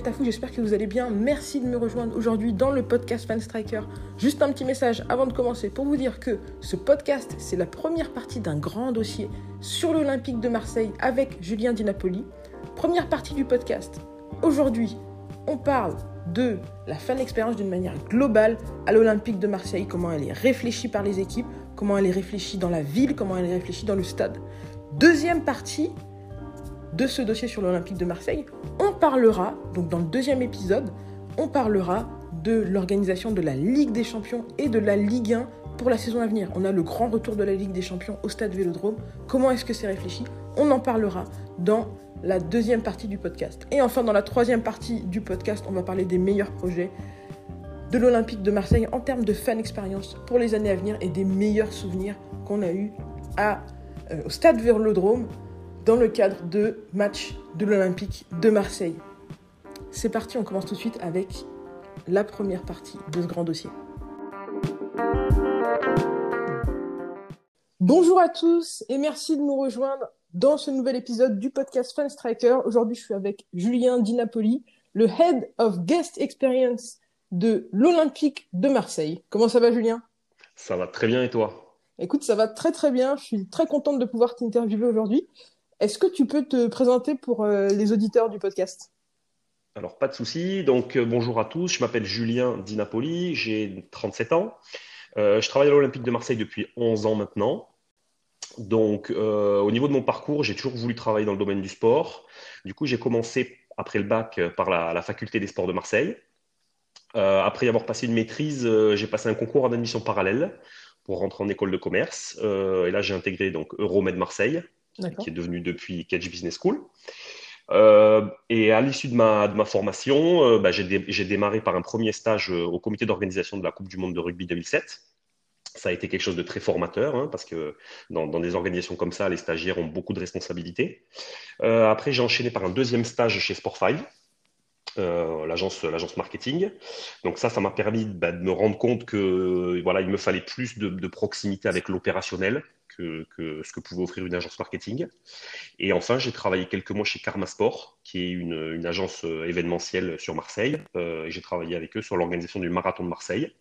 Tafou, j'espère que vous allez bien. Merci de me rejoindre aujourd'hui dans le podcast Fan Striker. Juste un petit message avant de commencer pour vous dire que ce podcast, c'est la première partie d'un grand dossier sur l'Olympique de Marseille avec Julien Di Napoli. Première partie du podcast. Aujourd'hui, on parle de la fan expérience d'une manière globale à l'Olympique de Marseille, comment elle est réfléchie par les équipes, comment elle est réfléchie dans la ville, comment elle est réfléchie dans le stade. Deuxième partie, de ce dossier sur l'Olympique de Marseille, on parlera, donc dans le deuxième épisode, on parlera de l'organisation de la Ligue des Champions et de la Ligue 1 pour la saison à venir. On a le grand retour de la Ligue des Champions au stade Vélodrome. Comment est-ce que c'est réfléchi? On en parlera dans la deuxième partie du podcast. Et enfin, dans la troisième partie du podcast, on va parler des meilleurs projets de l'Olympique de Marseille en termes de fan expérience pour les années à venir et des meilleurs souvenirs qu'on a eus euh, au stade Vélodrome dans le cadre de matchs de l'Olympique de Marseille. C'est parti, on commence tout de suite avec la première partie de ce grand dossier. Bonjour à tous et merci de nous rejoindre dans ce nouvel épisode du podcast Fan Striker. Aujourd'hui, je suis avec Julien Di Napoli, le Head of Guest Experience de l'Olympique de Marseille. Comment ça va, Julien? Ça va très bien et toi? Écoute, ça va très très bien. Je suis très contente de pouvoir t'interviewer aujourd'hui. Est-ce que tu peux te présenter pour euh, les auditeurs du podcast? Alors, pas de souci. Donc, euh, bonjour à tous. Je m'appelle Julien Di Napoli. J'ai 37 ans. Euh, je travaille à l'Olympique de Marseille depuis 11 ans maintenant. Donc, au niveau de mon parcours, j'ai toujours voulu travailler dans le domaine du sport. Du coup, j'ai commencé après le bac par la, faculté des sports de Marseille. Après avoir passé une maîtrise, j'ai passé un concours en admission parallèle pour rentrer en école de commerce. et là, j'ai intégré donc Euromed Marseille, qui est devenu depuis Catch Business School. Euh, et à l'issue de ma, formation, euh, bah, j'ai, dé, j'ai démarré par un premier stage euh, au comité d'organisation de la Coupe du Monde de rugby 2007. Ça a été quelque chose de très formateur, hein, parce que dans, des organisations comme ça, les stagiaires ont beaucoup de responsabilités. Après, j'ai enchaîné par un deuxième stage chez Sport5, euh, l'agence marketing. Donc ça, ça m'a permis bah, de me rendre compte que voilà, il me fallait plus de proximité avec l'opérationnel que, que, ce que pouvait offrir une agence marketing. Et enfin, j'ai travaillé quelques mois chez Karma Sport, qui est une, une agence euh, événementielle sur Marseille. Euh, et j'ai travaillé avec eux sur l'organisation du marathon de Marseille,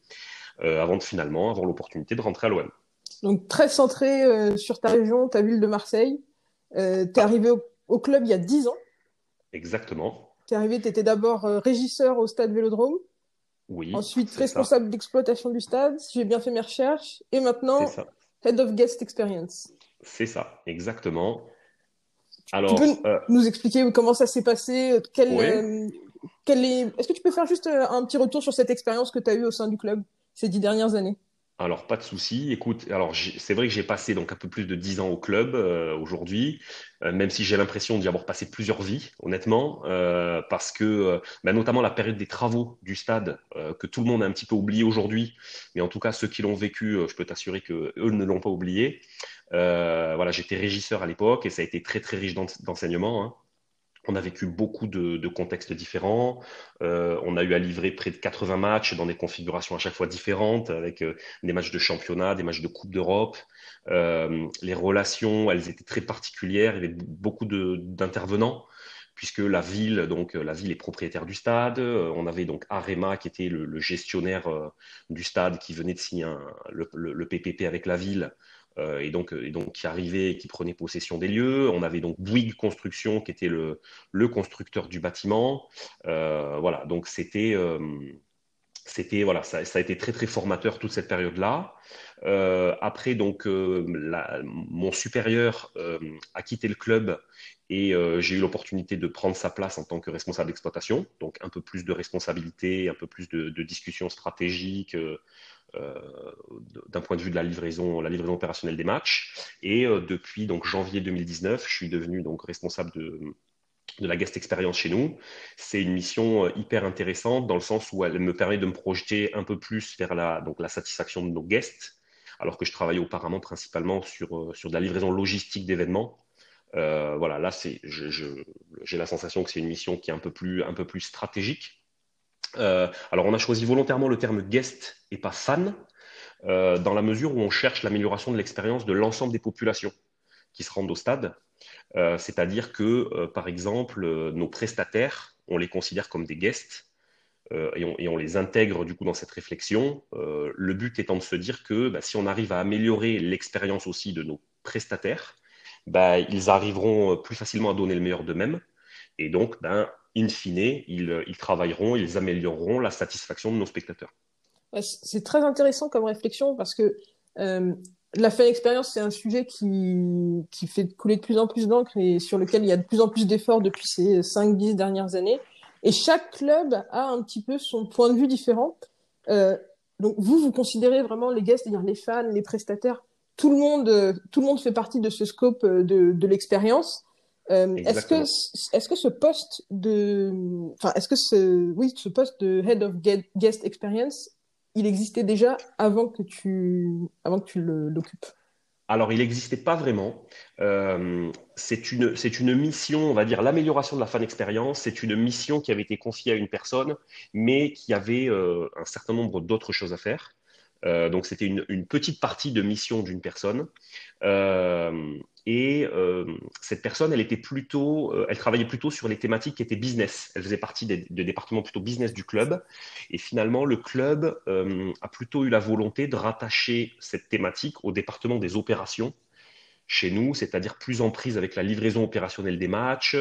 euh, avant de finalement avoir l'opportunité de rentrer à l'OM. Donc très centré euh, sur ta région, ta ville de Marseille. Tu es arrivé au, au, club il y a 10 ans. Exactement. Tu es arrivé, tu étais d'abord régisseur au stade Vélodrome. Oui. Ensuite, responsable d'exploitation du stade, si j'ai bien fait mes recherches. Et maintenant, Head of Guest Experience. C'est ça, exactement. Alors, tu peux euh, nous expliquer comment ça s'est passé quel, oui. euh, quel est... Est-ce que tu peux faire juste euh, un petit retour sur cette expérience que tu as eue au sein du club ces dix dernières années? Alors, pas de souci. Écoute, alors c'est vrai que j'ai passé donc un peu plus de dix ans au club euh, aujourd'hui, euh, même si j'ai l'impression d'y avoir passé plusieurs vies, honnêtement, euh, parce que bah, notamment la période des travaux du stade, que tout le monde a un petit peu oublié aujourd'hui, mais en tout cas ceux qui l'ont vécu, je peux t'assurer que eux ne l'ont pas oublié. Voilà, j'étais régisseur à l'époque et ça a été très très riche d'enseignement. Hein. On a vécu beaucoup de, contextes différents. Euh, on a eu à livrer près de 80 matchs dans des configurations à chaque fois différentes, avec euh, des matchs de championnat, des matchs de Coupe d'Europe. Euh, les relations, elles étaient très particulières. Il y avait beaucoup d'intervenants puisque la ville, est propriétaire du stade. On avait donc Arema qui était le, gestionnaire du stade qui venait de signer le, PPP avec la ville euh, et, donc, et donc qui arrivait et qui prenait possession des lieux. On avait donc Bouygues Construction qui était le, le constructeur du bâtiment. Euh, voilà, donc c'était euh, c'était voilà, ça, a été très très formateur toute cette période-là. Euh, après donc euh, mon supérieur euh, a quitté le club et j'ai eu l'opportunité de prendre sa place en tant que responsable d'exploitation, donc un peu plus de responsabilité, un peu plus de, de discussions stratégiques. D'un point de vue de la livraison, la livraison opérationnelle des matchs. Et depuis donc janvier 2019, je suis devenu donc responsable de, de la guest expérience chez nous. C'est une mission hyper intéressante dans le sens où elle me permet de me projeter un peu plus vers la, donc la satisfaction de nos guests, alors que je travaillais auparavant principalement sur, sur de la livraison logistique d'événements. voilà, là, j'ai la sensation que c'est une mission qui est un peu plus, un peu plus stratégique. Alors, on a choisi volontairement le terme guest et pas fan, euh, dans la mesure où on cherche l'amélioration de l'expérience de l'ensemble des populations qui se rendent au stade. Euh, c'est-à-dire que, euh, par exemple, nos prestataires, on les considère comme des guests et on, les intègre du coup dans cette réflexion. le but étant de se dire que bah, si on arrive à améliorer l'expérience aussi de nos prestataires, bah, ils arriveront plus facilement à donner le meilleur d'eux-mêmes. Et donc, ben, in fine, ils travailleront, ils amélioreront la satisfaction de nos spectateurs. C'est très intéressant comme réflexion parce que euh, la fan expérience, c'est un sujet qui, qui fait couler de plus en plus d'encre et sur lequel il y a de plus en plus d'efforts depuis ces 5-10 dernières années. Et chaque club a un petit peu son point de vue différent. Euh, donc vous, vous considérez vraiment les guests, c'est-à-dire les fans, les prestataires, tout le monde, tout le monde fait partie de ce scope de l'expérience. Euh, est-ce que est-ce que ce poste de enfin est-ce que ce oui ce poste de head of guest experience il existait déjà avant que tu, avant que tu l'occupes? Alors, il n'existait pas vraiment. Euh, c'est une, une mission, on va dire, l'amélioration de la fan expérience. C'est une mission qui avait été confiée à une personne, mais qui avait euh, un certain nombre d'autres choses à faire. Euh, donc, c'était une, une, petite partie de mission d'une personne. Et euh, cette personne, elle était plutôt, euh, elle travaillait plutôt sur les thématiques qui étaient business. Elle faisait partie des, départements plutôt business du club. Et finalement, le club euh, a plutôt eu la volonté de rattacher cette thématique au département des opérations chez nous, c'est-à-dire plus en prise avec la livraison opérationnelle des matchs,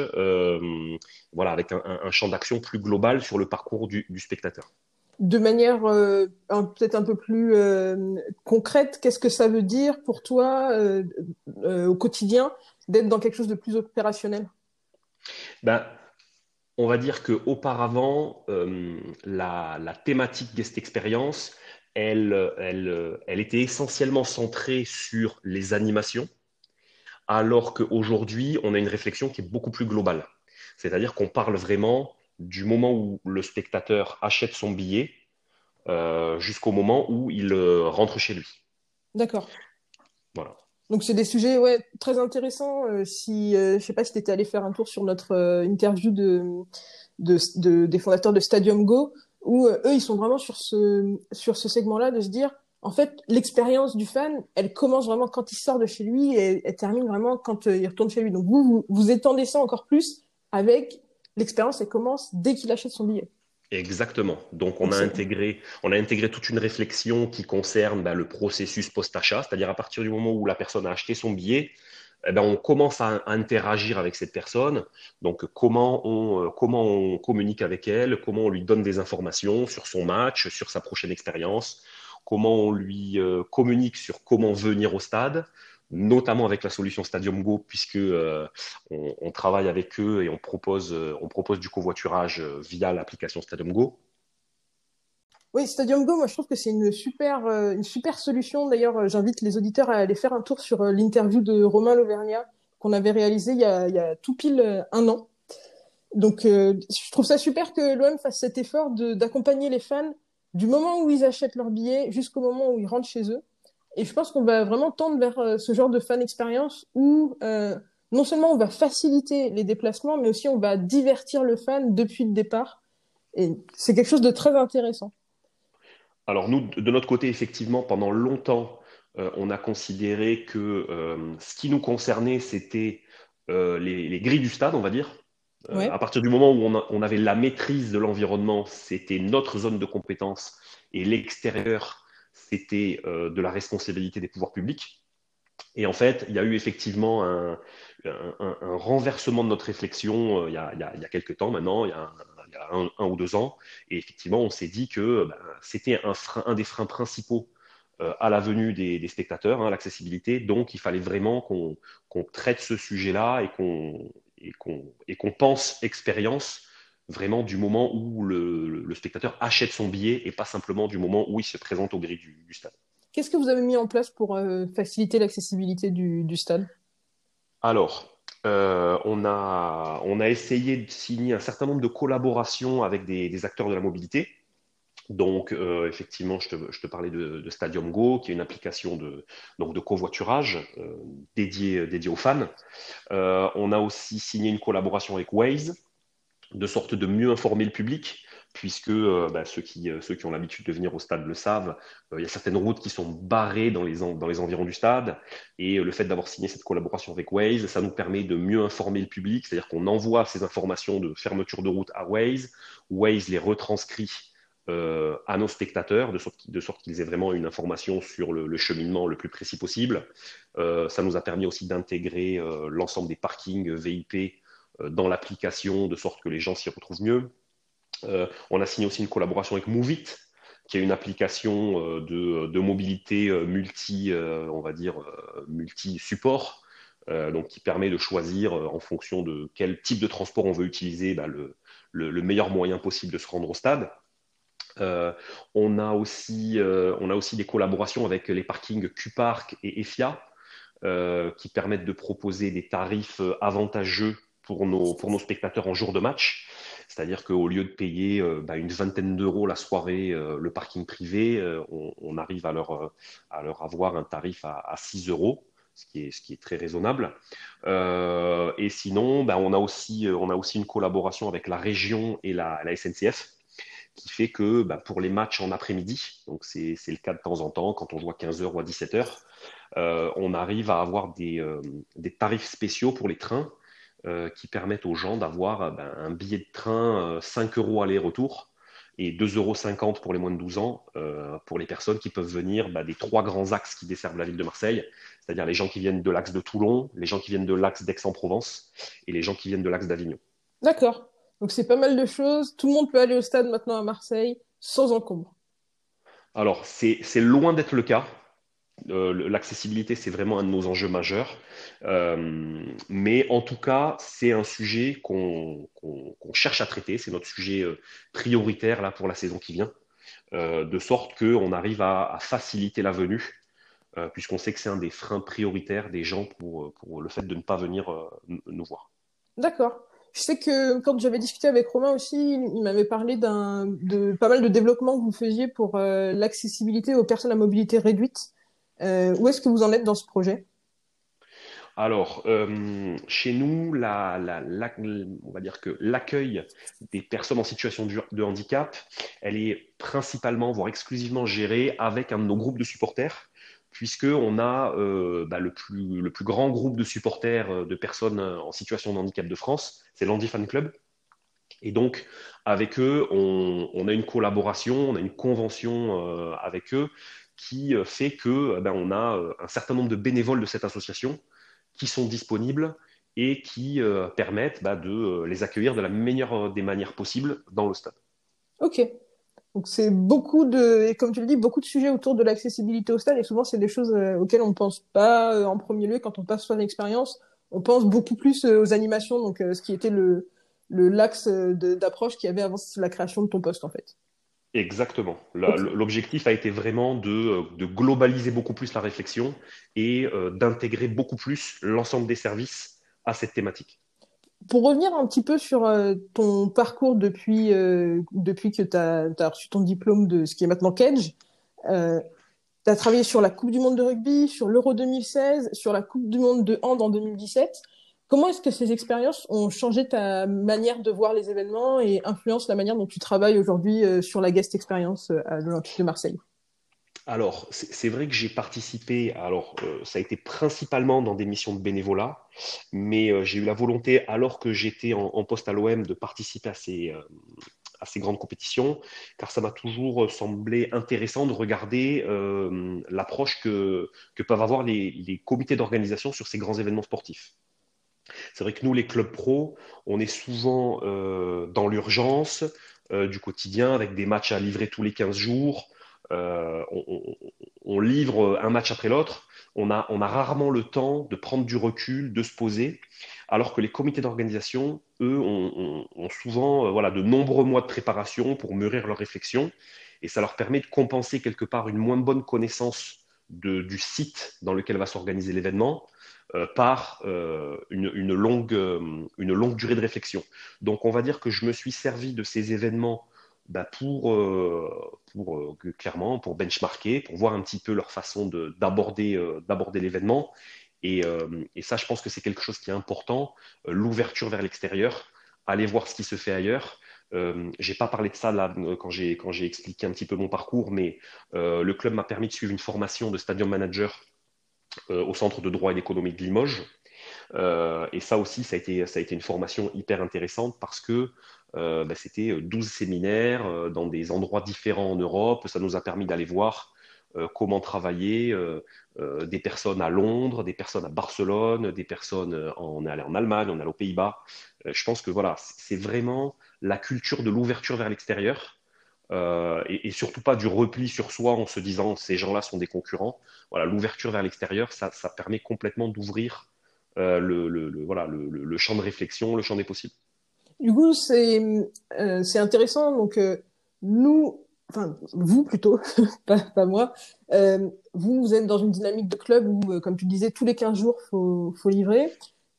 voilà, avec un, champ d'action plus global sur le parcours du spectateur de manière euh, peut-être un peu plus euh, concrète, qu'est-ce que ça veut dire pour toi euh, au quotidien d'être dans quelque chose de plus opérationnel? Ben, On va dire qu'auparavant, la, la thématique guest experience, elle, elle, elle était essentiellement centrée sur les animations, alors qu'aujourd'hui, on a une réflexion qui est beaucoup plus globale. C'est-à-dire qu'on parle vraiment du moment où le spectateur achète son billet euh, jusqu'au moment où il euh, rentre chez lui. D'accord. Voilà. Donc c'est des sujets ouais, très intéressants. Euh, si je sais pas si tu étais allé faire un tour sur notre interview de, de, des fondateurs de Stadium Go, où eux ils sont vraiment sur ce sur ce segment-là de se dire en fait l'expérience du fan, elle commence vraiment quand il sort de chez lui et elle termine vraiment quand il retourne chez lui. Donc vous, vous, vous étendez ça encore plus avec l'expérience, elle commence dès qu'il achète son billet. Exactement. Donc, on a, intégré, on a intégré toute une réflexion qui concerne bah, le processus post-achat, c'est-à-dire à partir du moment où la personne a acheté son billet, eh ben, on commence à, interagir avec cette personne. Donc, comment on, euh, comment on communique avec elle, comment on lui donne des informations sur son match, sur sa prochaine expérience, comment on lui euh, communique sur comment venir au stade, notamment avec la solution Stadium Go, puisque euh, on, travaille avec eux et on propose, euh, du covoiturage euh, via l'application Stadium Go. Oui, Stadium Go, moi je trouve que c'est une super, solution. D'ailleurs, j'invite les auditeurs à aller faire un tour sur l'interview de Romain Lauvergnat qu'on avait réalisé il y, a, il y a, tout pile un an. Donc, je trouve ça super que l'OM fasse cet effort d'accompagner les fans du moment où ils achètent leur billet jusqu'au moment où ils rentrent chez eux. Et je pense qu'on va vraiment tendre vers euh, ce genre de fan expérience où euh, non seulement on va faciliter les déplacements, mais aussi on va divertir le fan depuis le départ. Et c'est quelque chose de très intéressant. Alors nous, de notre côté, effectivement, pendant longtemps, euh, on a considéré que ce qui nous concernait, c'était les, grilles du stade, on va dire. À partir du moment où on, on avait la maîtrise de l'environnement, c'était notre zone de compétence et l'extérieur, c'était euh, de la responsabilité des pouvoirs publics. Et en fait, il y a eu effectivement un, renversement de notre réflexion euh, il, y a, il, quelques temps maintenant, il y a, un, ou deux ans. Et effectivement, on s'est dit que ben, c'était un, un des freins principaux euh, à la venue des, spectateurs, hein, l'accessibilité. Donc, il fallait vraiment qu'on traite ce sujet-là et qu'on pense expérience vraiment du moment où le, spectateur achète son billet et pas simplement du moment où il se présente au gris du, stade. Qu'est-ce que vous avez mis en place pour euh, faciliter l'accessibilité du, stade? Alors, on, a, on a essayé de signer un certain nombre de collaborations avec des, acteurs de la mobilité. Donc, effectivement, je te, parlais de, Stadium Go, qui est une application de, donc de covoiturage dédiée, dédiée aux fans. on a aussi signé une collaboration avec Waze, de sorte de mieux informer le public puisque euh, bah, ceux, qui, euh, ceux qui ont l'habitude de venir au stade le savent, euh, il y a certaines routes qui sont barrées dans les, dans les environs du stade, et le fait d'avoir signé cette collaboration avec Waze, ça nous permet de mieux informer le public, c'est-à-dire qu'on envoie ces informations de fermeture de route à Waze, Waze les retranscrit à nos spectateurs, de sorte, de sorte qu'ils aient vraiment une information sur le, cheminement le plus précis possible. ça nous a permis aussi d'intégrer l'ensemble des parkings VIP dans l'application, de sorte que les gens s'y retrouvent mieux. Euh, on a signé aussi une collaboration avec Movit, qui est une application euh, de, mobilité euh, multi, on va dire, multi-support, donc qui permet de choisir en fonction de quel type de transport on veut utiliser bah, le, meilleur moyen possible de se rendre au stade. on, a aussi, on a aussi des collaborations avec les parkings Q-Park et EFIA qui permettent de proposer des tarifs avantageux pour nos, spectateurs en jour de match. C'est-à-dire qu'au lieu de payer euh, bah, une vingtaine d'euros la soirée, euh, le parking privé, euh, on, arrive à leur, à avoir un tarif à, 6 euros. Ce qui, est, très raisonnable. et sinon, bah, on, a aussi, une collaboration avec la région et la, SNCF qui fait que bah, pour les matchs en après-midi, donc c'est le cas de temps en temps, quand on joue à 15h ou à 17h, on arrive à avoir des, tarifs spéciaux pour les trains qui permettent aux gens d'avoir euh, ben, un billet de train 5 euh, euros aller-retour et 2,50 euros pour les moins de 12 ans pour les personnes qui peuvent venir ben, des trois grands axes qui desservent la ville de Marseille, c'est-à-dire les gens qui viennent de l'axe de Toulon, les gens qui viennent de l'axe d'Aix-en-Provence et les gens qui viennent de l'axe d'Avignon. D'accord. Donc c'est pas mal de choses. Tout le monde peut aller au stade maintenant à Marseille sans encombre. Alors c'est loin d'être le cas. Euh, l'accessibilité, c'est vraiment un de nos enjeux majeurs. Euh, mais en tout cas, c'est un sujet qu'on cherche à traiter. C'est notre sujet euh, prioritaire là, pour la saison qui vient, de sorte qu'on arrive à, faciliter la venue, puisqu'on sait que c'est un des freins prioritaires des gens pour, pour le fait de ne pas venir nous voir. D'accord. Je sais que quand j'avais discuté avec Romain aussi, il m'avait parlé de pas mal de développements que vous faisiez pour l'accessibilité aux personnes à mobilité réduite. Euh, où est-ce que vous en êtes dans ce projet? Alors, euh, chez nous, on va dire que l'accueil des personnes en situation de handicap, elle est principalement, voire exclusivement gérée avec un de nos groupes de supporters, puisqu'on a euh, bah, le, plus, le plus grand groupe de supporters de personnes en situation de handicap de France, c'est l'Andy Fan Club. Et donc, avec eux, on, a une collaboration, on a une convention avec eux qui euh, fait que eh ben, on a euh, un certain nombre de bénévoles de cette association qui sont disponibles et qui euh, permettent bah, de les accueillir de la meilleure des manières possibles dans le stade. Ok. Donc c'est beaucoup de, et comme tu le dis, beaucoup de sujets autour de l'accessibilité au stade et souvent c'est des choses auxquelles on ne pense pas en premier lieu quand on passe sur expérience. On pense beaucoup plus aux animations, donc ce qui était le l'axe d'approche qu'il y avait avant la création de ton poste en fait. Exactement. L'objectif a été vraiment de, globaliser beaucoup plus la réflexion et euh, d'intégrer beaucoup plus l'ensemble des services à cette thématique. Pour revenir un petit peu sur euh, ton parcours depuis, euh, depuis que tu as, reçu ton diplôme de ce qui est maintenant Cage, tu as travaillé sur la Coupe du Monde de rugby, sur l'Euro 2016, sur la Coupe du Monde de hand en 2017. Comment est-ce que ces expériences ont changé ta manière de voir les événements et influencent la manière dont tu travailles aujourd'hui euh, sur la guest experience euh, à l'Olympique de Marseille? Alors, c'est vrai que j'ai participé, alors euh, ça a été principalement dans des missions de bénévolat, mais j'ai eu la volonté, alors que j'étais en, poste à l'OM, de participer à ces, grandes compétitions, car ça m'a toujours semblé intéressant de regarder l'approche que, peuvent avoir les comités d'organisation sur ces grands événements sportifs. C'est vrai que nous, les clubs pro, on est souvent euh, dans l'urgence euh, du quotidien avec des matchs à livrer tous les 15 jours. Euh, on, livre un match après l'autre. On a, rarement le temps de prendre du recul, de se poser, alors que les comités d'organisation, eux, ont, souvent voilà, de nombreux mois de préparation pour mûrir leurs réflexions. Et ça leur permet de compenser quelque part une moins bonne connaissance du site dans lequel va s'organiser l'événement, par une, longue, une longue durée de réflexion. Donc on va dire que je me suis servi de ces événements bah, pour, pour clairement pour benchmarker, pour voir un petit peu leur façon d'aborder l'événement. Et, et, ça, je pense que c'est quelque chose qui est important, l'ouverture vers l'extérieur, aller voir ce qui se fait ailleurs. Euh, j'ai pas parlé de ça là quand j'ai quand j'ai expliqué un petit peu mon parcours, mais euh, le club m'a permis de suivre une formation de stadium manager euh, au centre de droit et d'économie de Limoges. Euh, et ça aussi, ça a été ça a été une formation hyper intéressante parce que bah, c'était 12 séminaires dans des endroits différents en Europe. Ça nous a permis d'aller voir comment travailler des personnes à Londres, des personnes à Barcelone, des personnes on est en Allemagne, on est allé aux Pays-Bas. je pense que voilà, c'est vraiment la culture de l'ouverture vers l'extérieur. Euh, et, surtout pas du repli sur soi en se disant ces gens-là sont des concurrents. Voilà, l'ouverture vers l'extérieur, ça, permet complètement d'ouvrir euh, le, voilà, le, champ de réflexion, le champ des possibles. Du coup, c'est euh, intéressant. Donc, nous, enfin, vous plutôt, pas, moi, vous, vous êtes dans une dynamique de club où, comme tu disais, tous les 15 jours, il faut, faut livrer.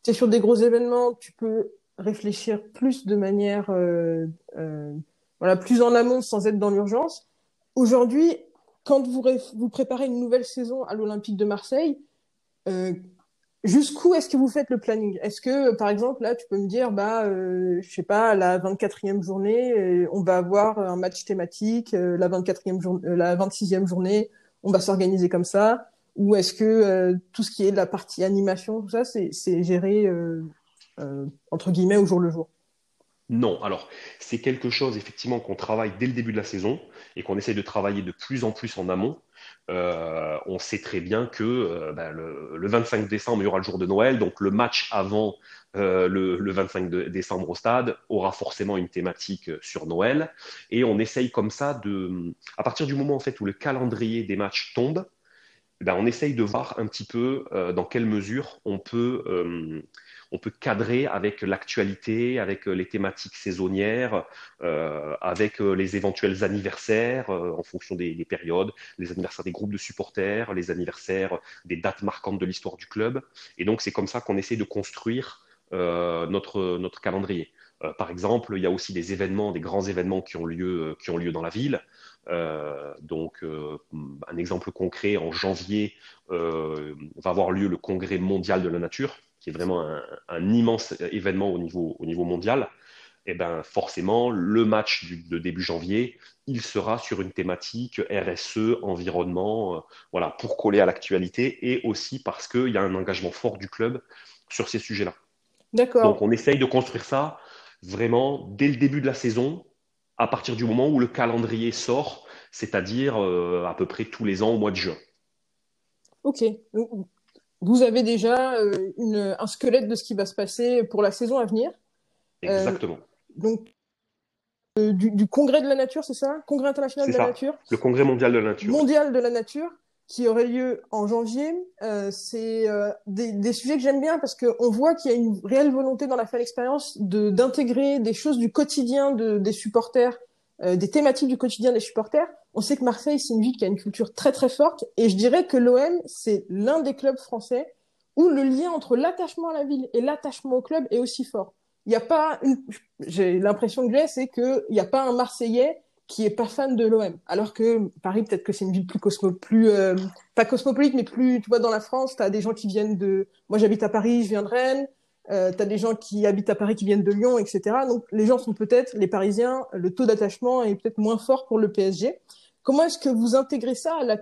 Tu es sur des gros événements, tu peux réfléchir plus de manière euh, euh, voilà plus en amont sans être dans l'urgence. Aujourd'hui, quand vous préparez une nouvelle saison à l'Olympique de Marseille, euh, jusqu'où est-ce que vous faites le planning? Est-ce que par exemple là tu peux me dire bah je sais pas la 24e journée on va avoir un match thématique, la 24e journée la 26e journée on va s'organiser comme ça? Ou est-ce que tout ce qui est la partie animation tout ça c'est géré euh, entre guillemets, au jour le jour? Non, alors c'est quelque chose effectivement qu'on travaille dès le début de la saison et qu'on essaie de travailler de plus en plus en amont. Euh, on sait très bien que euh, ben, le, 25 décembre, il y aura le jour de Noël, donc le match avant le, 25 décembre au stade aura forcément une thématique sur Noël. Et on essaye comme ça de, à partir du moment en fait où le calendrier des matchs tombe, ben, on essaye de voir un petit peu dans quelle mesure on peut on peut cadrer avec l'actualité, avec euh, les thématiques saisonnières, euh, avec euh, les éventuels anniversaires en fonction des, périodes, les anniversaires des groupes de supporters, les anniversaires des dates marquantes de l'histoire du club. Et donc c'est comme ça qu'on essaie de construire notre, notre calendrier. par exemple, il y a aussi des événements, des grands événements qui ont lieu, qui ont lieu dans la ville. Donc, un exemple concret, en janvier, va avoir lieu le congrès mondial de la nature, qui est vraiment un, immense événement au niveau, au niveau mondial, et eh ben forcément, le match de début janvier, il sera sur une thématique RSE, environnement, euh, voilà, pour coller à l'actualité et aussi parce qu'il y a un engagement fort du club sur ces sujets-là. D'accord. Donc, on essaye de construire ça vraiment dès le début de la saison, à partir du moment où le calendrier sort, c'est-à-dire euh, à peu près tous les ans au mois de juin. Ok vous avez déjà euh, une, un squelette de ce qui va se passer pour la saison à venir. Euh, Exactement. donc, du, congrès de la nature, c'est ça? Congrès international de la nature? Le congrès mondial de la nature. Mondial de la nature, qui aurait lieu en janvier. c'est des, des, sujets que j'aime bien parce qu'on voit qu'il y a une réelle volonté dans la fan expérience d'intégrer des choses du quotidien de, des supporters, des thématiques du quotidien des supporters on sait que Marseille, c'est une ville qui a une culture très très forte, et je dirais que l'OM, c'est l'un des clubs français où le lien entre l'attachement à la ville et l'attachement au club est aussi fort. Il n'y a pas une... j'ai l'impression que j'ai, c'est qu'il n'y a pas un Marseillais qui est pas fan de l'OM. Alors que Paris, peut-être que c'est une ville plus euh, cosmopolite, mais plus, tu vois, dans la France, tu as des gens qui viennent de. Moi, j'habite à Paris, je viens de Rennes. Euh, tu as des gens qui habitent à Paris qui viennent de Lyon, etc. Donc, les gens sont peut-être les Parisiens. Le taux d'attachement est peut-être moins fort pour le PSG. Comment est-ce que vous intégrez ça à la,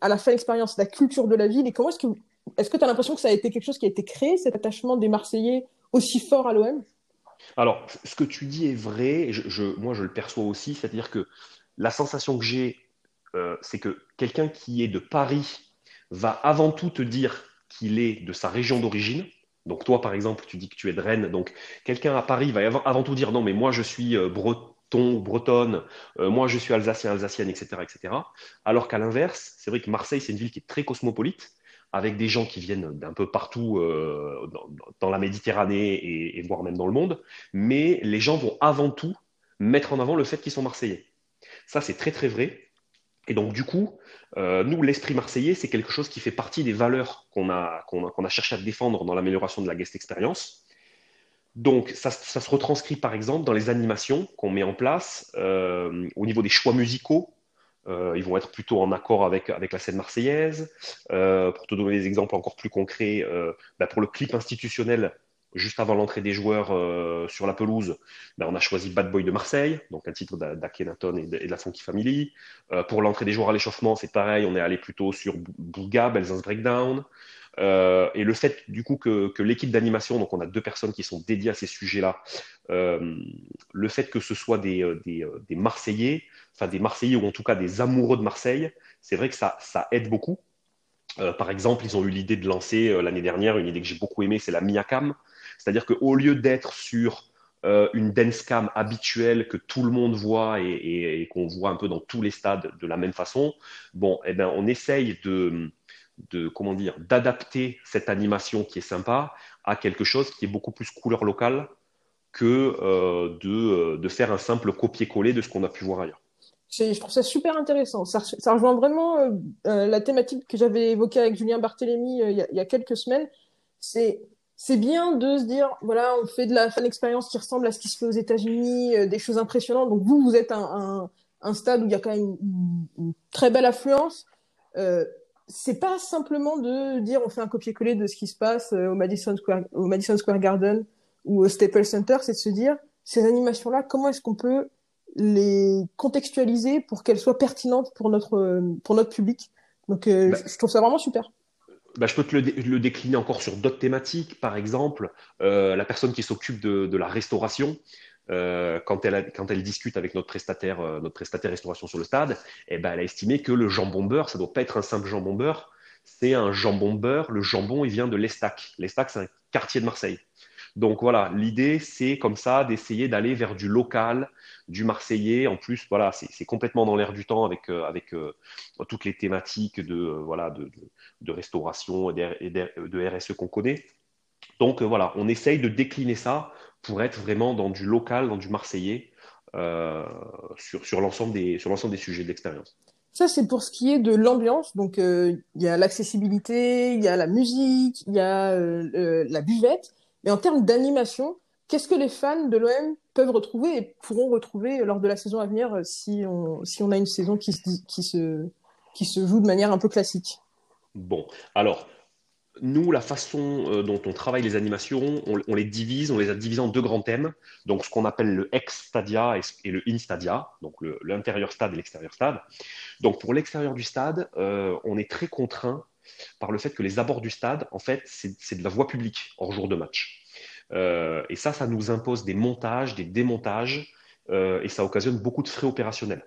à, la fin expérience, la culture de la ville Et comment est-ce que est-ce que tu as l'impression que ça a été quelque chose qui a été créé, cet attachement des Marseillais aussi fort à l'OM Alors, ce que tu dis est vrai, moi je le perçois aussi, c'est-à-dire que la sensation que j'ai, euh, c'est que quelqu'un qui est de Paris va avant tout te dire qu'il est de sa région d'origine. Donc toi, par exemple, tu dis que tu es de Rennes. Donc quelqu'un à Paris va avant, tout dire non, mais moi je suis euh, breton ton bretonne, euh, moi je suis alsacien, alsacienne, etc. etc. Alors qu'à l'inverse, c'est vrai que Marseille, c'est une ville qui est très cosmopolite, avec des gens qui viennent d'un peu partout euh, dans, la Méditerranée et, voire même dans le monde, mais les gens vont avant tout mettre en avant le fait qu'ils sont marseillais. Ça, c'est très très vrai. Et donc, du coup, euh, nous, l'esprit marseillais, c'est quelque chose qui fait partie des valeurs qu'on a, qu'on a, a, cherché à défendre dans l'amélioration de la guest experience. Donc, ça, ça, se retranscrit par exemple dans les animations qu'on met en place euh, au niveau des choix musicaux. Euh, ils vont être plutôt en accord avec, avec la scène marseillaise. Euh, pour te donner des exemples encore plus concrets, euh, bah pour le clip institutionnel, juste avant l'entrée des joueurs sur la pelouse, ben, on a choisi Bad Boy de Marseille, donc un titre d'Akhenaton et, de, la Funky Family. Pour l'entrée des joueurs à l'échauffement, c'est pareil, on est allé plutôt sur Bouga, Belzins Breakdown. Euh, et le fait du coup que, l'équipe d'animation, donc on a deux personnes qui sont dédiées à ces sujets-là, euh, le fait que ce soit des, euh, des, Marseillais, enfin des Marseillais ou en tout cas des amoureux de Marseille, c'est vrai que ça, aide beaucoup. Par exemple, ils ont eu l'idée de lancer l'année dernière une idée que j'ai beaucoup aimée, c'est la Miacam. C'est-à-dire qu'au lieu d'être sur une dance cam habituelle que tout le monde voit et qu'on voit un peu dans tous les stades de la même façon, bon, eh ben, on essaye de, de comment dire, d'adapter cette animation qui est sympa à quelque chose qui est beaucoup plus couleur locale que euh, de, de, faire un simple copier-coller de ce qu'on a pu voir ailleurs. Je trouve ça super intéressant. Ça, ça rejoint vraiment euh, euh, la thématique que j'avais évoquée avec Julien Barthélémy euh, il, y a, quelques semaines. C'est c'est bien de se dire, voilà, on fait de la fan expérience qui ressemble à ce qui se fait aux États-Unis, euh, des choses impressionnantes. Donc vous, vous êtes un, un, stade où il y a quand même une très belle affluence. Euh, c'est pas simplement de dire on fait un copier-coller de ce qui se passe euh, au Madison Square, au Madison Square Garden ou au Staples Center, c'est de se dire ces animations-là, comment est-ce qu'on peut les contextualiser pour qu'elles soient pertinentes pour notre pour notre public? Donc euh, bah, je trouve ça vraiment super bah, je peux te le, le, décliner encore sur d'autres thématiques. Par exemple, euh, la personne qui s'occupe de, de, la restauration, euh, quand, elle discute avec notre prestataire, euh, restauration sur le stade, eh ben, elle a estimé que le jambon beurre, ça ne doit pas être un simple jambon beurre, c'est un jambon beurre. Le jambon, il vient de l'Estac. L'Estac, c'est un quartier de Marseille. Donc voilà, l'idée, c'est comme ça d'essayer d'aller vers du local, du marseillais. En plus, voilà, c'est complètement dans l'air du temps avec, euh, toutes les thématiques de, restauration et de RSE qu'on connaît. Donc voilà, on essaye de décliner ça pour être vraiment dans du local, dans du marseillais, euh, sur, sur l'ensemble des, des sujets de l'expérience. Ça, c'est pour ce qui est de l'ambiance. Donc, il euh, y a l'accessibilité, il y a la musique, il y a euh, la buvette. Mais en termes d'animation, qu'est-ce que les fans de l'OM peuvent retrouver et pourront retrouver lors de la saison à venir si on, si on a une saison qui se, qui, se, qui se joue de manière un peu classique? Bon, alors, nous, la façon dont on travaille les animations, on, les divise, on les a divisées en deux grands thèmes. Donc, ce qu'on appelle le ex-stadia et, le in-stadia, donc l'intérieur stade et l'extérieur stade. Donc, pour l'extérieur du stade, euh, on est très contraint par le fait que les abords du stade, en fait, c'est de la voie publique hors jour de match. Euh, et ça, ça nous impose des montages, des démontages, euh, et ça occasionne beaucoup de frais opérationnels.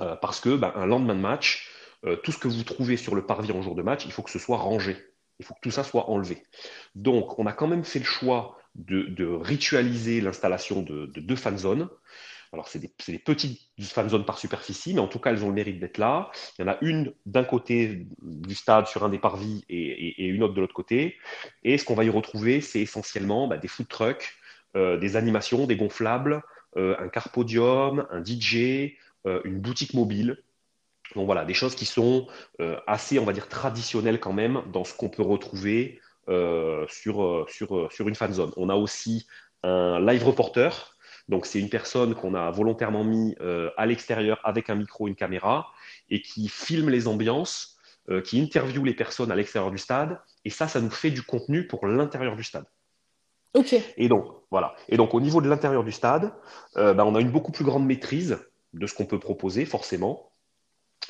Euh, parce que ben, un lendemain de match, euh, tout ce que vous trouvez sur le parvis en jour de match, il faut que ce soit rangé. Il faut que tout ça soit enlevé. Donc, on a quand même fait le choix de, ritualiser l'installation de, de, deux fan zones. Alors, c'est des, petites fan zones par superficie, mais en tout cas, elles ont le mérite d'être là. Il y en a une d'un côté du stade sur un des parvis et, une autre de l'autre côté. Et ce qu'on va y retrouver, c'est essentiellement bah, des food trucks, euh, des animations, des gonflables, euh, un car podium, un DJ, une boutique mobile. Donc voilà, des choses qui sont euh, assez, on va dire, traditionnelles quand même dans ce qu'on peut retrouver euh, sur, sur, sur une fan zone. On a aussi un live reporter donc, c'est une personne qu'on a volontairement mis euh, à l'extérieur avec un micro, une caméra, et qui filme les ambiances, euh, qui interviewe les personnes à l'extérieur du stade. Et ça, ça nous fait du contenu pour l'intérieur du stade. Ok. Et donc, voilà. Et donc, au niveau de l'intérieur du stade, euh, bah, on a une beaucoup plus grande maîtrise de ce qu'on peut proposer, forcément.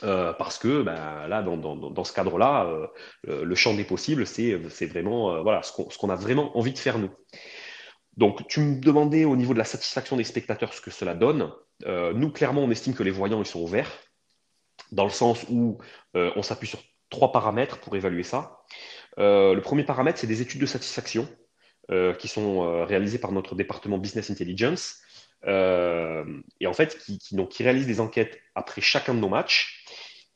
Euh, parce que bah, là, dans, ce cadre-là, euh, le champ des possibles, c'est vraiment euh, ce qu'on qu a vraiment envie de faire nous. Donc, tu me demandais au niveau de la satisfaction des spectateurs ce que cela donne. Nous, clairement, on estime que les voyants, ils sont ouverts, dans le sens où on s'appuie sur trois paramètres pour évaluer ça. Le premier paramètre, c'est des études de satisfaction qui sont réalisées par notre département Business Intelligence, et en fait, qui, qui, donc, qui réalise des enquêtes après chacun de nos matchs.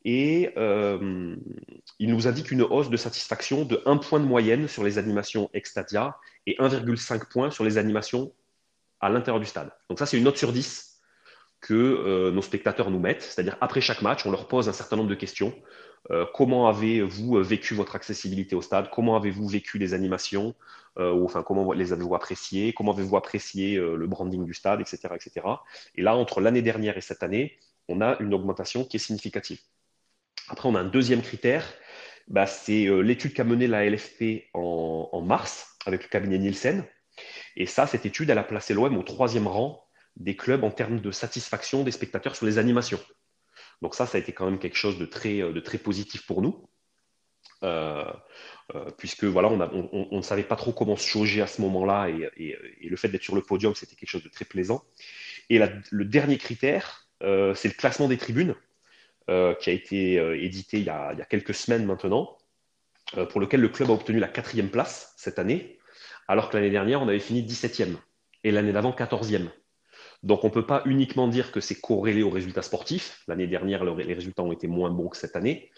Et euh, il nous indique une hausse de satisfaction de 1 point de moyenne sur les animations Extadia et 1,5 points sur les animations à l'intérieur du stade. Donc ça, c'est une note sur 10 que nos spectateurs nous mettent. C'est-à-dire, après chaque match, on leur pose un certain nombre de questions. comment avez-vous vécu votre accessibilité au stade? Comment avez-vous vécu les animations? Ou, Enfin, comment les avez-vous appréciées? Comment avez-vous apprécié le branding du stade, etc., etc. Et là, entre l'année dernière et cette année, on a une augmentation qui est significative. Après, on a un deuxième critère, bah, c'est euh, l'étude qu'a menée la LFP en, mars avec le cabinet Nielsen. Et ça, cette étude, elle a placé l'OM au troisième rang des clubs en termes de satisfaction des spectateurs sur les animations. Donc ça, ça a été quand même quelque chose de très, euh, positif pour nous. Euh, puisque voilà, on, ne savait pas trop comment se jauger à ce moment-là et, le fait d'être sur le podium, c'était quelque chose de très plaisant. Et le dernier critère, c'est le classement des tribunes. Euh, qui a été euh, édité il y, a, quelques semaines maintenant, euh, pour lequel le club a obtenu la quatrième place cette année, alors que l'année dernière, on avait fini 17e et l'année d'avant 14e. Donc on ne peut pas uniquement dire que c'est corrélé aux résultats sportifs. L'année dernière, les résultats ont été moins bons que cette année.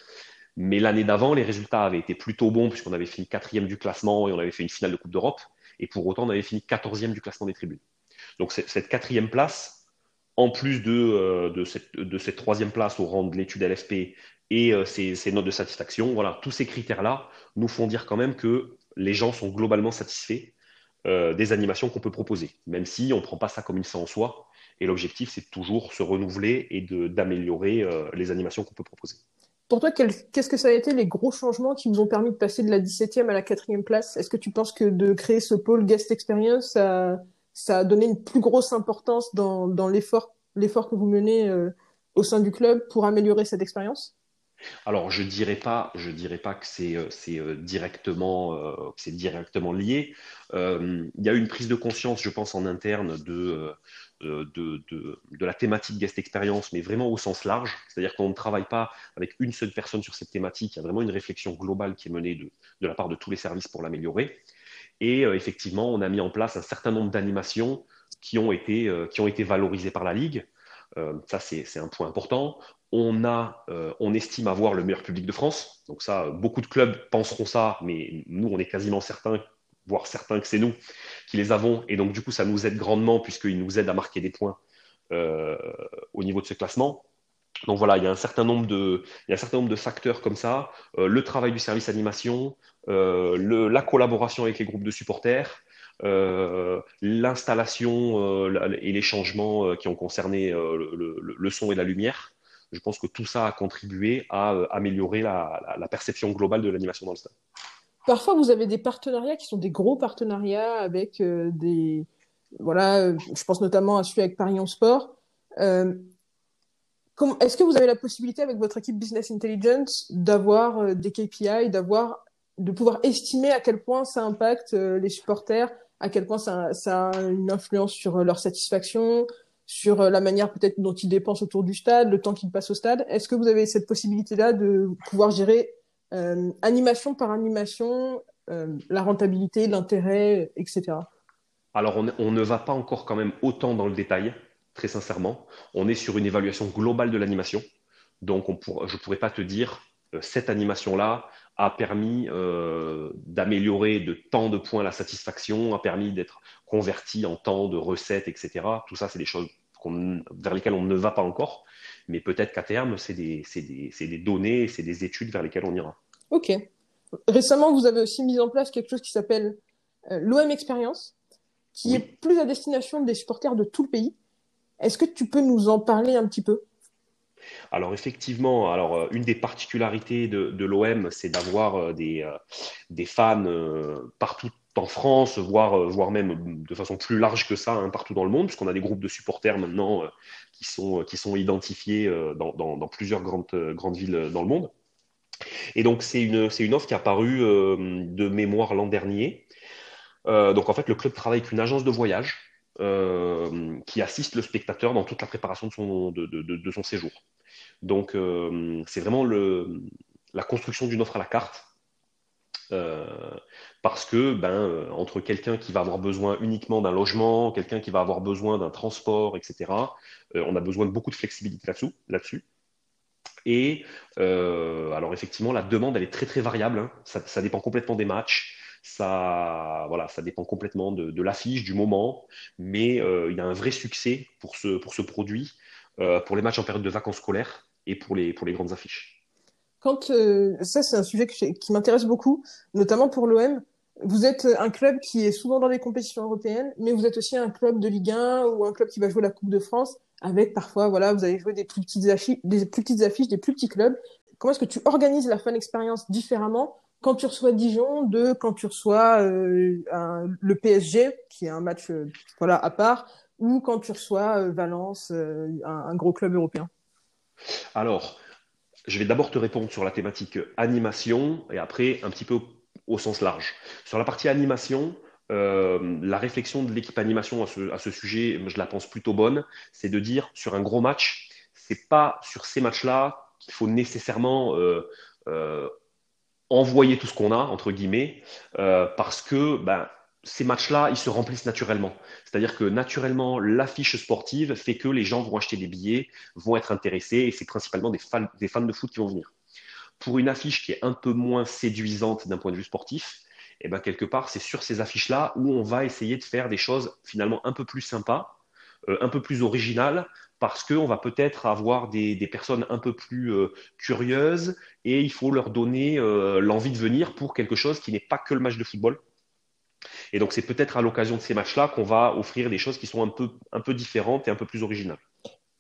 Mais l'année d'avant, les résultats avaient été plutôt bons puisqu'on avait fini quatrième du classement et on avait fait une finale de Coupe d'Europe. Et pour autant, on avait fini quatorzième du classement des tribunes. Donc cette quatrième place, en plus de, euh, de, cette, troisième place au rang de l'étude LFP et euh, ces, notes de satisfaction, voilà, tous ces critères-là nous font dire quand même que les gens sont globalement satisfaits euh, des animations qu'on peut proposer, même si on ne prend pas ça comme une fin en soi. Et l'objectif, c'est toujours se renouveler et d'améliorer les animations qu'on peut proposer. Pour toi, qu'est-ce que ça a été les gros changements qui vous ont permis de passer de la 17e à la 4e place? Est-ce que tu penses que de créer ce pôle guest experience, ça, ça a donné une plus grosse importance dans, l'effort, que vous menez euh, au sein du club pour améliorer cette expérience? Alors, je dirais dirais pas que c'est euh, euh, directement, lié. il y a une prise de conscience, je pense, en interne de, la thématique guest experience, mais vraiment au sens large. C'est-à-dire qu'on ne travaille pas avec une seule personne sur cette thématique. Il y a vraiment une réflexion globale qui est menée de la part de tous les services pour l'améliorer. Et euh, effectivement, on a mis en place un certain nombre d'animations qui, ont été, euh, qui ont été valorisées par la Ligue. Euh, ça, c'est un point important. On, a, on estime avoir le meilleur public de France. Donc ça, beaucoup de clubs penseront ça, mais nous, on est quasiment certains, voire certains que c'est nous qui les avons. Et donc, du coup, ça nous aide grandement puisqu'ils nous aident à marquer des points au niveau de ce classement. Donc voilà, il y a un certain nombre de, il y a un certain nombre de facteurs comme ça. le travail du service animation, le, la collaboration avec les groupes de supporters, euh, l'installation euh, et les changements qui ont concerné le, son et la lumière. Je pense que tout ça a contribué à améliorer la, perception globale de l'animation dans le stade. Parfois, vous avez des partenariats qui sont des gros partenariats avec des. Voilà, je pense notamment à celui avec Paris en Sport. Est-ce que vous avez la possibilité avec votre équipe Business Intelligence d'avoir des KPI, d'avoir de pouvoir estimer à quel point ça impacte euh, les supporters, à quel point ça, a une influence sur euh, leur satisfaction, sur euh, la manière peut-être dont ils dépensent autour du stade, le temps qu'ils passent au stade. Est-ce que vous avez cette possibilité-là de pouvoir gérer animation par animation, la rentabilité, l'intérêt, etc. Alors on, ne va pas encore quand même autant dans le détail, très sincèrement. On est sur une évaluation globale de l'animation. Donc je ne pourrais pas te dire cette animation-là, a permis euh, d'améliorer de tant de points la satisfaction, a permis d'être converti en temps de recettes, etc. Tout ça, c'est des choses vers lesquelles on ne va pas encore, mais peut-être qu'à terme, c'est des, des, des, données, c'est des études vers lesquelles on ira. Ok. Récemment, vous avez aussi mis en place quelque chose qui s'appelle euh, l'OM Experience, qui est plus à destination des supporters de tout le pays. Est-ce que tu peux nous en parler un petit peu? Alors effectivement, euh, une des particularités de, l'OM, c'est d'avoir euh, des, euh, des fans partout en France, voire, même de façon plus large que ça, hein, partout dans le monde, puisqu'on a des groupes de supporters maintenant qui, sont, identifiés dans, plusieurs grandes, villes dans le monde. Et donc c'est une, offre qui a apparue de mémoire l'an dernier. donc en fait, le club travaille avec une agence de voyage qui assiste le spectateur dans toute la préparation de son, séjour. Donc, euh, c'est vraiment la construction d'une offre à la carte. Euh, parce que ben, euh, entre quelqu'un qui va avoir besoin uniquement d'un logement, quelqu'un qui va avoir besoin d'un transport, etc., on a besoin de beaucoup de flexibilité là-dessus. Là et alors effectivement, la demande, elle est très très variable. Hein. Ça, dépend complètement des matchs. Ça, voilà, ça dépend complètement de, l'affiche, du moment, mais il y a un vrai succès pour ce, pour ce produit, pour les matchs en période de vacances scolaires et pour les, pour les grandes affiches. Quand, ça, c'est un sujet qui m'intéresse beaucoup, notamment pour l'OM. Vous êtes un club qui est souvent dans les compétitions européennes, mais vous êtes aussi un club de Ligue 1 ou un club qui va jouer la Coupe de France, avec parfois, voilà, vous allez jouer des plus petites affiches, des plus petites affiches, des plus petits clubs. Comment est-ce que tu organises la fan expérience différemment quand tu reçois Dijon de quand tu reçois euh, le PSG, qui est un match euh, voilà à part, ou quand tu reçois euh, Valence, un, gros club européen Alors, je vais d'abord te répondre sur la thématique animation et après un petit peu au sens large. Sur la partie animation, la réflexion de l'équipe animation à ce, sujet, je la pense plutôt bonne, c'est de dire sur un gros match, c'est pas sur ces matchs-là qu'il faut nécessairement envoyer tout ce qu'on a entre guillemets, parce que ben, ces matchs-là, ils se remplissent naturellement. C'est-à-dire que naturellement, l'affiche sportive fait que les gens vont acheter des billets, vont être intéressés, et c'est principalement des des fans de foot qui vont venir pour une affiche qui est un peu moins séduisante d'un point de vue sportif, et eh ben quelque part, c'est sur ces affiches-là où on va essayer de faire des choses finalement un peu plus sympas, euh, un peu plus originales, parce qu'on va peut-être avoir des, personnes un peu plus euh, curieuses et il faut leur donner euh, l'envie de venir pour quelque chose qui n'est pas que le match de football. Et donc, c'est peut-être à l'occasion de ces matchs-là qu'on va offrir des choses qui sont un peu, un peu différentes et un peu plus originales.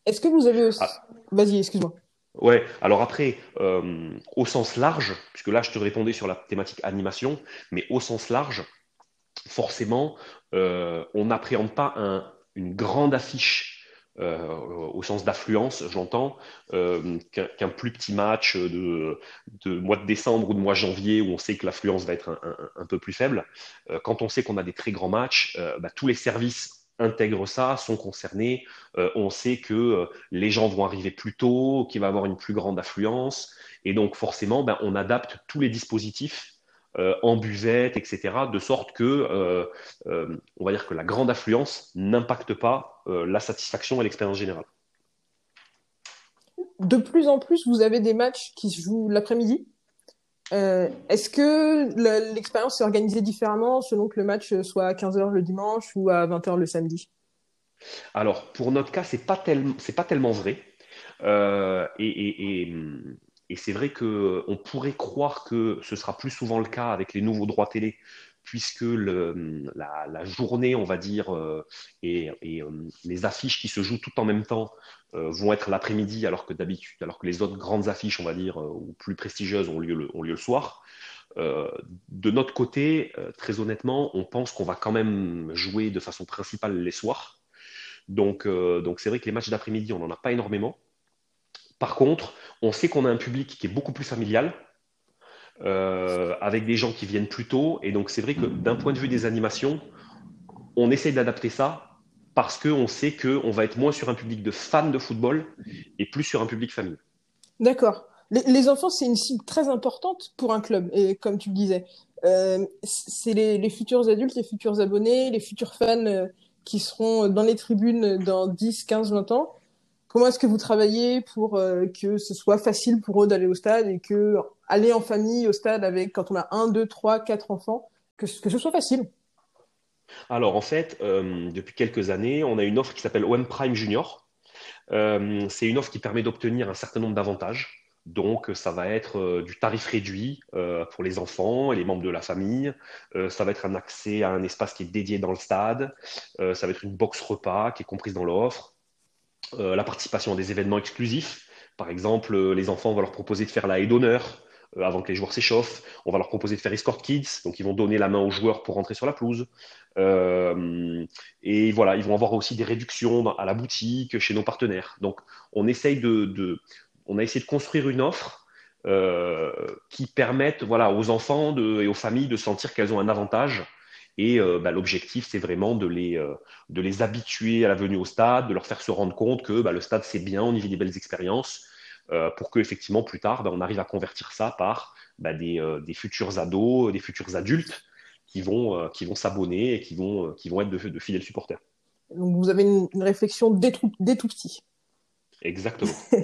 Est-ce que vous avez aussi. Ah. Vas-y, excuse-moi. Ouais, alors après, euh, au sens large, puisque là je te répondais sur la thématique animation, mais au sens large, forcément, on n'appréhende pas une grande affiche euh, au sens d'affluence, j'entends, qu'un plus petit match de, mois de décembre ou de mois de janvier où on sait que l'affluence va être un, peu plus faible. quand on sait qu'on a des très grands matchs, bah, tous les services intègrent ça, sont concernés. Euh, on sait que euh, les gens vont arriver plus tôt, qu'il va y avoir une plus grande affluence. Et donc, forcément, ben, on adapte tous les dispositifs euh, en buvette, etc., de sorte que, on va dire que la grande affluence n'impacte pas la satisfaction et l'expérience générale. De plus en plus, vous avez des matchs qui se jouent l'après-midi euh, est-ce que l'expérience est organisée différemment selon que le match soit à 15h le dimanche ou à 20h le samedi? Alors, pour notre cas, ce n'est pas, pas, tellement vrai. Euh, et, c'est vrai qu'on pourrait croire que ce sera plus souvent le cas avec les nouveaux droits télé, puisque la, journée, on va dire, euh, et, les affiches qui se jouent tout en même temps euh, vont être l'après-midi, alors que d'habitude, alors que les autres grandes affiches, on va dire, euh, ou plus prestigieuses, ont lieu le, soir. Euh, de notre côté, très honnêtement, on pense qu'on va quand même jouer de façon principale les soirs. Donc, donc c'est vrai que les matchs d'après-midi, on n'en a pas énormément. Par contre, on sait qu'on a un public qui est beaucoup plus familial, avec des gens qui viennent plus tôt. Et donc, c'est vrai que d'un point de vue des animations, on essaie d'adapter ça parce qu'on sait qu'on va être moins sur un public de fans de football et plus sur un public famille. D'accord. Les, enfants, c'est une cible très importante pour un club, et comme tu le disais. Euh, c'est les, futurs adultes, les futurs abonnés, les futurs fans euh, qui seront dans les tribunes dans 10, 15, 20 ans. Comment est-ce que vous travaillez pour euh, que ce soit facile pour eux d'aller au stade et que aller en famille au stade avec, quand on a 1, 2, 3, 4 enfants, que, ce soit facile? Alors en fait, euh, depuis quelques années, on a une offre qui s'appelle OM Prime Junior. Euh, c'est une offre qui permet d'obtenir un certain nombre d'avantages. Donc, ça va être du tarif réduit pour les enfants et les membres de la famille. ça va être un accès à un espace qui est dédié dans le stade. ça va être une box repas qui est comprise dans l'offre. La participation à des événements exclusifs. Par exemple, les enfants, on va leur proposer de faire la haie d'honneur euh, avant que les joueurs s'échauffent. On va leur proposer de faire escort kids, donc ils vont donner la main aux joueurs pour rentrer sur la pelouse. Euh, et voilà, ils vont avoir aussi des réductions à la boutique, chez nos partenaires. Donc on essaye de, on a essayé de construire une offre euh, qui permette voilà, aux enfants et aux familles de sentir qu'elles ont un avantage. Et bah, l'objectif, c'est vraiment de les, de les habituer à la venue au stade, de leur faire se rendre compte que bah, le stade, c'est bien, on y vit des belles expériences euh, pour que effectivement plus tard, ben, on arrive à convertir ça par euh, des, futurs ados, des futurs adultes qui vont, euh, qui vont s'abonner et qui vont, qui vont être de, fidèles supporters. Donc vous avez une, réflexion dès tout, tout petit. Exactement.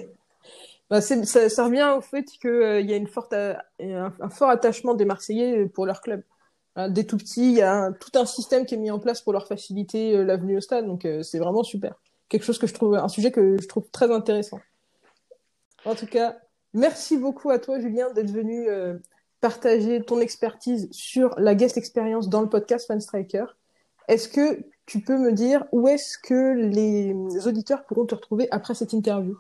Bah, ça, revient au fait qu'il y a une forte, un, fort attachement des Marseillais pour leur club. Dès tout petits, il y a tout un système qui est mis en place pour leur faciliter euh, l'avenue au stade, donc c'est vraiment super. Quelque chose que je trouve, un sujet que je trouve très intéressant. En tout cas, merci beaucoup à toi, Julien, d'être venu partager ton expertise sur la guest experience dans le podcast Fan Striker. Est-ce que tu peux me dire où est-ce que les auditeurs pourront te retrouver après cette interview?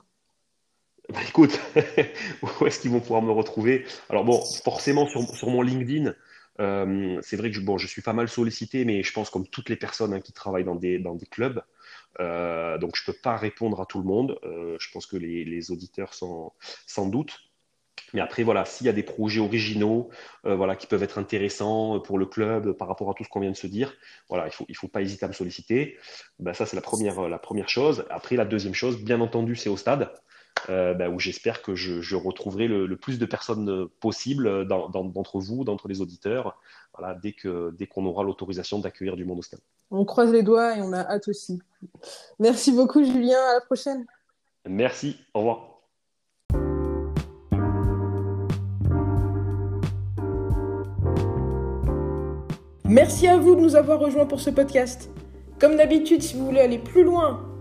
Bah, écoute, où est-ce qu'ils vont pouvoir me retrouver? Alors bon, forcément sur, sur mon LinkedIn, euh, c'est vrai que je, bon, je suis pas mal sollicité, mais je pense comme toutes les personnes hein, qui travaillent dans des, dans des clubs, euh, donc je peux pas répondre à tout le monde. Euh, je pense que les, les auditeurs sans, sans doute. Mais après, voilà, s'il y a des projets originaux voilà, qui peuvent être intéressants pour le club par rapport à tout ce qu'on vient de se dire, voilà, il ne faut, il faut pas hésiter à me solliciter. Ben, ça, c'est la première, la première chose. Après, la deuxième chose, bien entendu, c'est au stade. Euh, ben, où j'espère que je, je retrouverai le, plus de personnes possible d'entre vous, d'entre les auditeurs, voilà, dès qu'on dès qu'on aura l'autorisation d'accueillir du monde au stade. On croise les doigts et on a hâte aussi. Merci beaucoup Julien, à la prochaine. Merci, au revoir. Merci à vous de nous avoir rejoints pour ce podcast. Comme d'habitude, si vous voulez aller plus loin